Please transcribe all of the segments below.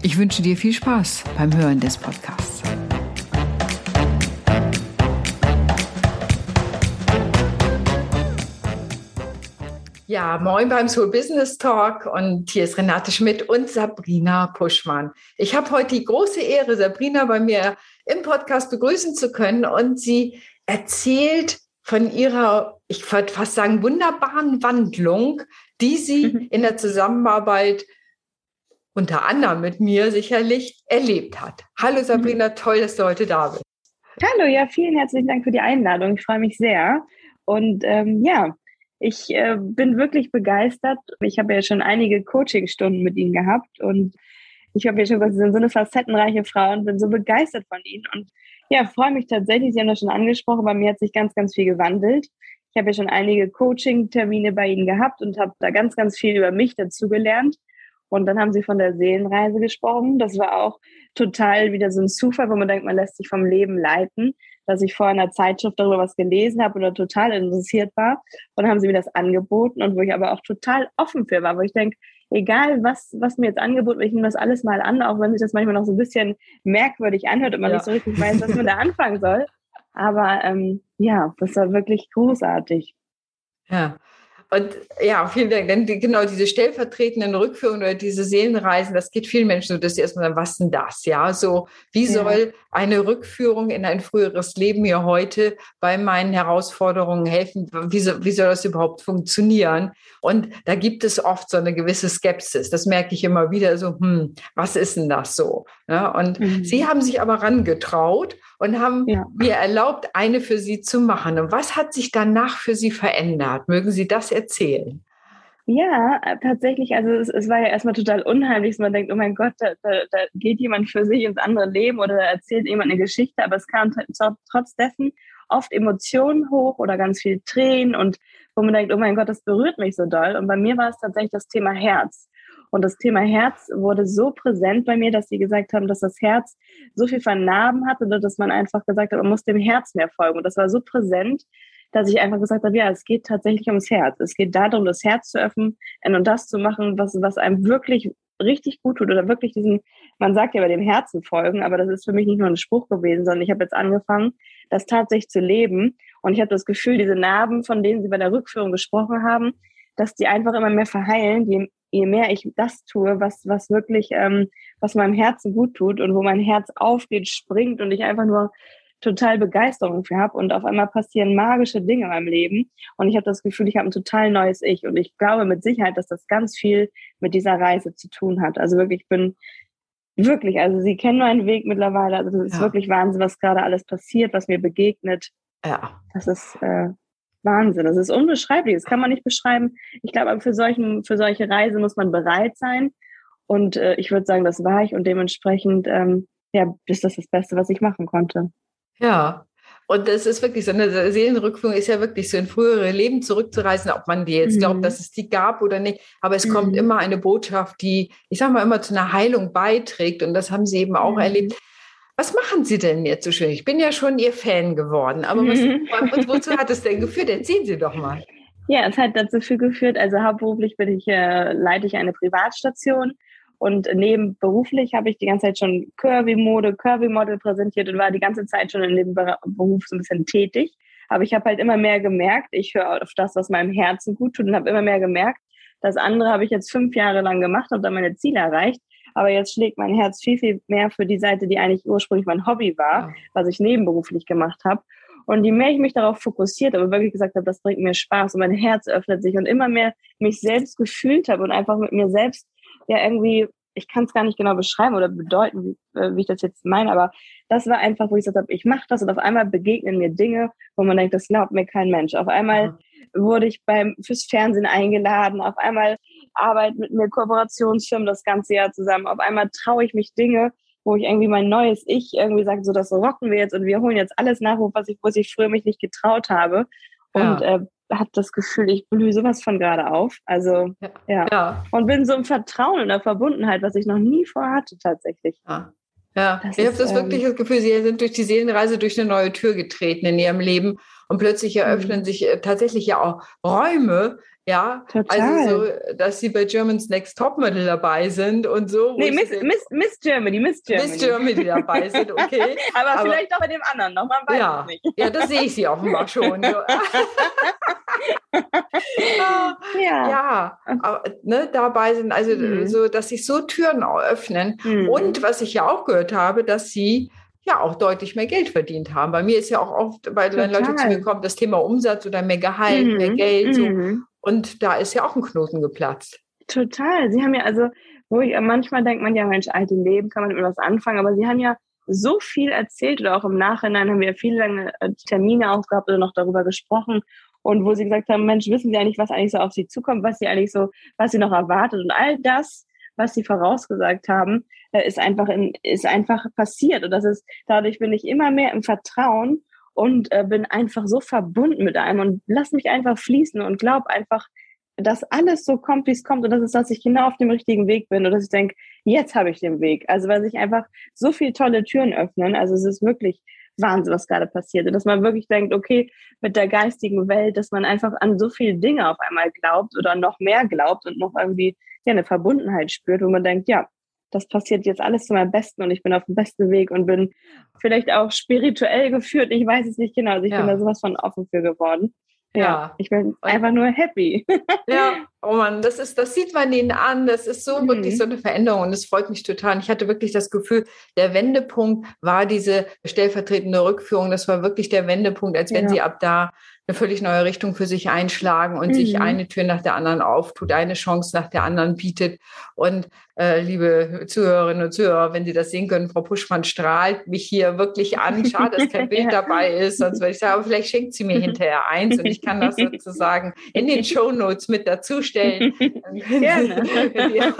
Ich wünsche dir viel Spaß beim Hören des Podcasts. Ja, moin beim Soul Business Talk und hier ist Renate Schmidt und Sabrina Puschmann. Ich habe heute die große Ehre, Sabrina bei mir im Podcast begrüßen zu können und sie erzählt von ihrer, ich würde fast sagen, wunderbaren Wandlung, die sie in der Zusammenarbeit unter anderem mit mir sicherlich erlebt hat. Hallo Sabrina, mhm. toll, dass du heute da bist. Hallo, ja, vielen herzlichen Dank für die Einladung. Ich freue mich sehr. Und ähm, ja, ich äh, bin wirklich begeistert. Ich habe ja schon einige Coachingstunden mit Ihnen gehabt und ich habe ja schon gesagt, Sie sind so eine facettenreiche Frau und bin so begeistert von Ihnen. Und ja, freue mich tatsächlich, Sie haben das schon angesprochen, bei mir hat sich ganz, ganz viel gewandelt. Ich habe ja schon einige Coaching-Termine bei Ihnen gehabt und habe da ganz, ganz viel über mich dazugelernt. Und dann haben Sie von der Seelenreise gesprochen. Das war auch total wieder so ein Zufall, wo man denkt, man lässt sich vom Leben leiten dass ich vor einer Zeitschrift darüber was gelesen habe oder total interessiert war. Und dann haben sie mir das angeboten und wo ich aber auch total offen für war, wo ich denke, egal was, was mir jetzt angeboten wird, ich nehme das alles mal an, auch wenn sich das manchmal noch so ein bisschen merkwürdig anhört und man ja. nicht so richtig weiß, was man da anfangen soll. Aber ähm, ja, das war wirklich großartig. Ja, und ja, vielen Dank. Denn die, genau diese stellvertretenden Rückführungen oder diese Seelenreisen, das geht vielen Menschen so, dass sie erstmal sagen, was denn das? Ja, so, wie ja. soll eine Rückführung in ein früheres Leben mir heute bei meinen Herausforderungen helfen? Wie, so, wie soll das überhaupt funktionieren? Und da gibt es oft so eine gewisse Skepsis. Das merke ich immer wieder so, hm, was ist denn das so? Ja, und mhm. sie haben sich aber rangetraut und haben ja. mir erlaubt, eine für sie zu machen. Und was hat sich danach für sie verändert? Mögen Sie das erzählen? Ja, äh, tatsächlich. Also es, es, war ja erstmal total unheimlich. Man denkt, oh mein Gott, da, da, da, geht jemand für sich ins andere Leben oder da erzählt jemand eine Geschichte. Aber es kam trotz dessen oft Emotionen hoch oder ganz viel Tränen und wo man denkt, oh mein Gott, das berührt mich so doll. Und bei mir war es tatsächlich das Thema Herz. Und das Thema Herz wurde so präsent bei mir, dass sie gesagt haben, dass das Herz so viel vernarben hat oder dass man einfach gesagt hat, man muss dem Herz mehr folgen. Und das war so präsent, dass ich einfach gesagt habe, ja, es geht tatsächlich ums Herz. Es geht darum, das Herz zu öffnen und das zu machen, was, was einem wirklich richtig gut tut oder wirklich diesen, man sagt ja bei dem Herzen folgen, aber das ist für mich nicht nur ein Spruch gewesen, sondern ich habe jetzt angefangen, das tatsächlich zu leben. Und ich habe das Gefühl, diese Narben, von denen Sie bei der Rückführung gesprochen haben, dass die einfach immer mehr verheilen, je, je mehr ich das tue, was, was wirklich, ähm, was meinem Herzen gut tut und wo mein Herz aufgeht, springt und ich einfach nur total Begeisterung für habe und auf einmal passieren magische Dinge in meinem Leben und ich habe das Gefühl, ich habe ein total neues Ich und ich glaube mit Sicherheit, dass das ganz viel mit dieser Reise zu tun hat. Also wirklich, ich bin wirklich, also Sie kennen meinen Weg mittlerweile, also das ist ja. wirklich Wahnsinn, was gerade alles passiert, was mir begegnet. Ja. Das ist äh, Wahnsinn, das ist unbeschreiblich, das kann man nicht beschreiben. Ich glaube, aber für, solchen, für solche Reise muss man bereit sein und äh, ich würde sagen, das war ich und dementsprechend ähm, ja, ist das das Beste, was ich machen konnte. Ja, und das ist wirklich so, eine Seelenrückführung ist ja wirklich so in frühere Leben zurückzureisen, ob man die jetzt mhm. glaubt, dass es die gab oder nicht. Aber es mhm. kommt immer eine Botschaft, die, ich sag mal, immer zu einer Heilung beiträgt. Und das haben Sie eben auch mhm. erlebt. Was machen Sie denn jetzt so schön? Ich bin ja schon Ihr Fan geworden, aber was, mhm. wozu hat es denn geführt? Erzählen Sie doch mal. Ja, es hat dazu geführt, also hauptberuflich bin ich, äh, leite ich eine Privatstation und neben beruflich habe ich die ganze Zeit schon Curvy-Mode, Curvy-Model präsentiert und war die ganze Zeit schon in dem Beruf so ein bisschen tätig. Aber ich habe halt immer mehr gemerkt, ich höre auf das, was meinem Herzen gut tut und habe immer mehr gemerkt, das andere habe ich jetzt fünf Jahre lang gemacht und dann meine Ziele erreicht. Aber jetzt schlägt mein Herz viel, viel mehr für die Seite, die eigentlich ursprünglich mein Hobby war, was ich nebenberuflich gemacht habe. Und je mehr ich mich darauf fokussiert habe, wirklich gesagt habe, das bringt mir Spaß und mein Herz öffnet sich und immer mehr mich selbst gefühlt habe und einfach mit mir selbst ja irgendwie, ich kann es gar nicht genau beschreiben oder bedeuten, wie, äh, wie ich das jetzt meine, aber das war einfach, wo ich gesagt habe, ich mache das und auf einmal begegnen mir Dinge, wo man denkt, das glaubt mir kein Mensch. Auf einmal wurde ich beim fürs Fernsehen eingeladen, auf einmal arbeitet mit mir Kooperationsfirmen das ganze Jahr zusammen, auf einmal traue ich mich Dinge, wo ich irgendwie mein neues Ich irgendwie sage, so das rocken wir jetzt und wir holen jetzt alles nach, was ich, was ich früher mich nicht getraut habe. Und ja. äh, habe das Gefühl, ich blühe sowas von gerade auf. Also ja. ja. ja. Und bin so im Vertrauen und der Verbundenheit, was ich noch nie vorhatte tatsächlich. Ja. Ja, das ich habe das ähm, wirklich das Gefühl, Sie sind durch die Seelenreise durch eine neue Tür getreten in Ihrem Leben und plötzlich eröffnen mhm. sich äh, tatsächlich ja auch Räume, ja, Total. also so, dass sie bei German's Next Topmodel dabei sind und so. Nee, Miss, Miss, Miss Germany, Miss Germany. Miss Germany dabei sind, okay. aber, aber, vielleicht auch bei dem anderen noch, man weiß ja, nicht. Ja, das sehe ich sie offenbar schon. ja. ja, aber, ne, dabei sind, also mhm. so, dass sich so Türen öffnen. Mhm. Und was ich ja auch gehört habe, dass sie ja auch deutlich mehr Geld verdient haben. Bei mir ist ja auch oft, weil wenn Leute zu mir kommen, das Thema Umsatz oder mehr Gehalt, mhm. mehr Geld. So. Mhm. Und da ist ja auch ein Knoten geplatzt. Total. Sie haben ja also, wo ich manchmal denkt man ja, Mensch, alte Leben kann man mit was anfangen, aber Sie haben ja so viel erzählt oder auch im Nachhinein haben wir viele lange äh, Termine auch gehabt oder noch darüber gesprochen und wo sie gesagt haben, Mensch, wissen Sie eigentlich, was eigentlich so auf Sie zukommt, was Sie eigentlich so, was Sie noch erwartet und all das, was Sie vorausgesagt haben, äh, ist einfach in, ist einfach passiert und das ist dadurch bin ich immer mehr im Vertrauen und äh, bin einfach so verbunden mit einem und lass mich einfach fließen und glaub einfach, dass alles so kommt, wie es kommt und das ist, dass ich genau auf dem richtigen Weg bin und dass ich denke, jetzt habe ich den Weg. Also weil sich einfach so viele tolle Türen öffnen. Also es ist wirklich Wahnsinn, was gerade passiert. Und dass man wirklich denkt, okay, mit der geistigen Welt, dass man einfach an so viele Dinge auf einmal glaubt oder noch mehr glaubt und noch irgendwie ja, eine Verbundenheit spürt, wo man denkt, ja, das passiert jetzt alles zu meinem Besten und ich bin auf dem besten Weg und bin vielleicht auch spirituell geführt. Ich weiß es nicht genau. Also ich ja. bin da sowas von offen für geworden. Ja, ja. ich bin einfach nur happy. Ja, oh Mann, das ist, das sieht man ihnen an. Das ist so mhm. wirklich so eine Veränderung und es freut mich total. Ich hatte wirklich das Gefühl, der Wendepunkt war diese stellvertretende Rückführung. Das war wirklich der Wendepunkt, als wenn ja. sie ab da eine völlig neue Richtung für sich einschlagen und mhm. sich eine Tür nach der anderen auftut, eine Chance nach der anderen bietet. Und äh, liebe Zuhörerinnen und Zuhörer, wenn Sie das sehen können, Frau Puschmann strahlt mich hier wirklich an. Schade, dass kein Bild ja. dabei ist, sonst würde ich sagen, aber vielleicht schenkt sie mir hinterher eins und ich kann das sozusagen in den Show Notes mit dazustellen. Gerne. könnt, ihr,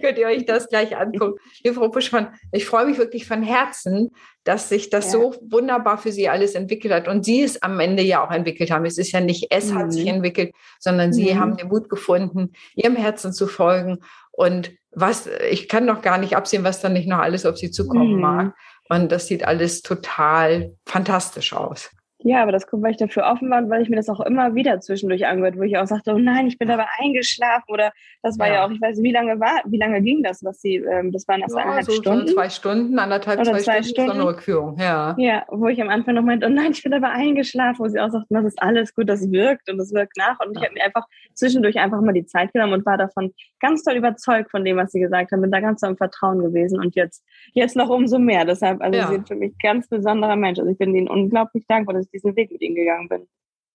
könnt ihr euch das gleich angucken. Liebe Frau Puschmann, ich freue mich wirklich von Herzen, dass sich das ja. so wunderbar für sie alles entwickelt hat und sie es am Ende ja auch entwickelt haben. Es ist ja nicht es mhm. hat sich mhm. entwickelt, sondern sie mhm. haben den Mut gefunden, ihrem Herzen zu folgen und was, ich kann noch gar nicht absehen, was dann nicht noch alles auf sie zukommen mhm. mag. Und das sieht alles total fantastisch aus. Ja, aber das kommt, weil ich dafür offen war und weil ich mir das auch immer wieder zwischendurch angehört, wo ich auch sagte, oh nein, ich bin dabei eingeschlafen oder das war ja, ja auch, ich weiß nicht, wie lange war, wie lange ging das, was sie, ähm, das waren erst ja, eineinhalb so, Stunden. So zwei Stunden, anderthalb, oder zwei, zwei Stunden, Stunden. Rückführung, ja. Ja, wo ich am Anfang noch meinte, oh nein, ich bin dabei eingeschlafen, wo sie auch sagten, das ist alles gut, das wirkt und das wirkt nach und ja. ich habe mir einfach zwischendurch einfach mal die Zeit genommen und war davon ganz toll überzeugt von dem, was sie gesagt haben, bin da ganz so im Vertrauen gewesen und jetzt, jetzt noch umso mehr. Deshalb, also sie sind für mich ganz besonderer Mensch. Also ich bin ihnen unglaublich dankbar, dass ich diesen Weg mit ihnen gegangen bin.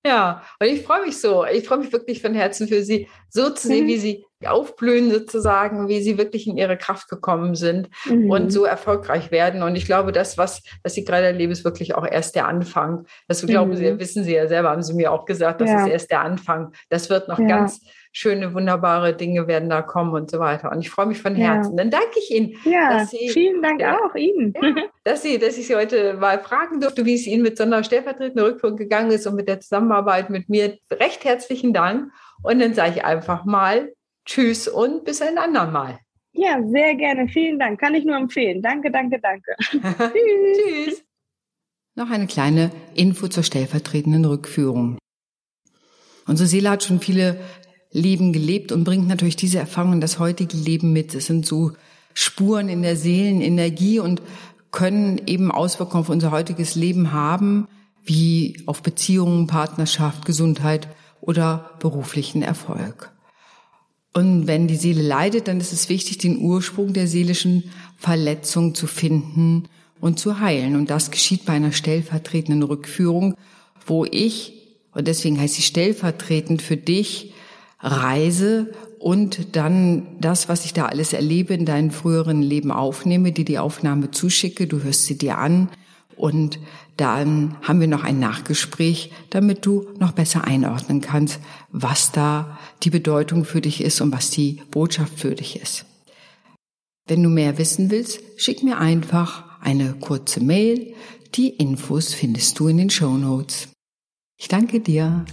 Ja, und ich freue mich so. Ich freue mich wirklich von Herzen für Sie, so zu sehen, mhm. wie Sie aufblühen sozusagen, wie Sie wirklich in Ihre Kraft gekommen sind mhm. und so erfolgreich werden. Und ich glaube, das, was, was Sie gerade erleben, ist wirklich auch erst der Anfang. Das glauben mhm. Sie, wissen Sie ja selber, haben Sie mir auch gesagt, das ja. ist erst der Anfang. Das wird noch ja. ganz schöne, wunderbare Dinge werden da kommen und so weiter. Und ich freue mich von Herzen. Ja. Dann danke ich Ihnen. Ja, Sie, vielen Dank ja, auch Ihnen. Ja, dass, Sie, dass ich Sie heute mal fragen durfte, wie es Ihnen mit so einer stellvertretenden Rückführung gegangen ist und mit der Zusammenarbeit mit mir. Recht herzlichen Dank. Und dann sage ich einfach mal Tschüss und bis ein andermal. Ja, sehr gerne. Vielen Dank. Kann ich nur empfehlen. Danke, danke, danke. Tschüss. Tschüss. Noch eine kleine Info zur stellvertretenden Rückführung. Unsere Seele hat schon viele Leben gelebt und bringt natürlich diese Erfahrung in das heutige Leben mit. Es sind so Spuren in der Seelenenergie und können eben Auswirkungen auf unser heutiges Leben haben, wie auf Beziehungen, Partnerschaft, Gesundheit oder beruflichen Erfolg. Und wenn die Seele leidet, dann ist es wichtig, den Ursprung der seelischen Verletzung zu finden und zu heilen. Und das geschieht bei einer stellvertretenden Rückführung, wo ich, und deswegen heißt sie stellvertretend für dich, reise und dann das, was ich da alles erlebe in deinem früheren Leben aufnehme, dir die Aufnahme zuschicke, du hörst sie dir an und dann haben wir noch ein Nachgespräch, damit du noch besser einordnen kannst, was da die Bedeutung für dich ist und was die Botschaft für dich ist. Wenn du mehr wissen willst, schick mir einfach eine kurze Mail. Die Infos findest du in den Show Notes. Ich danke dir.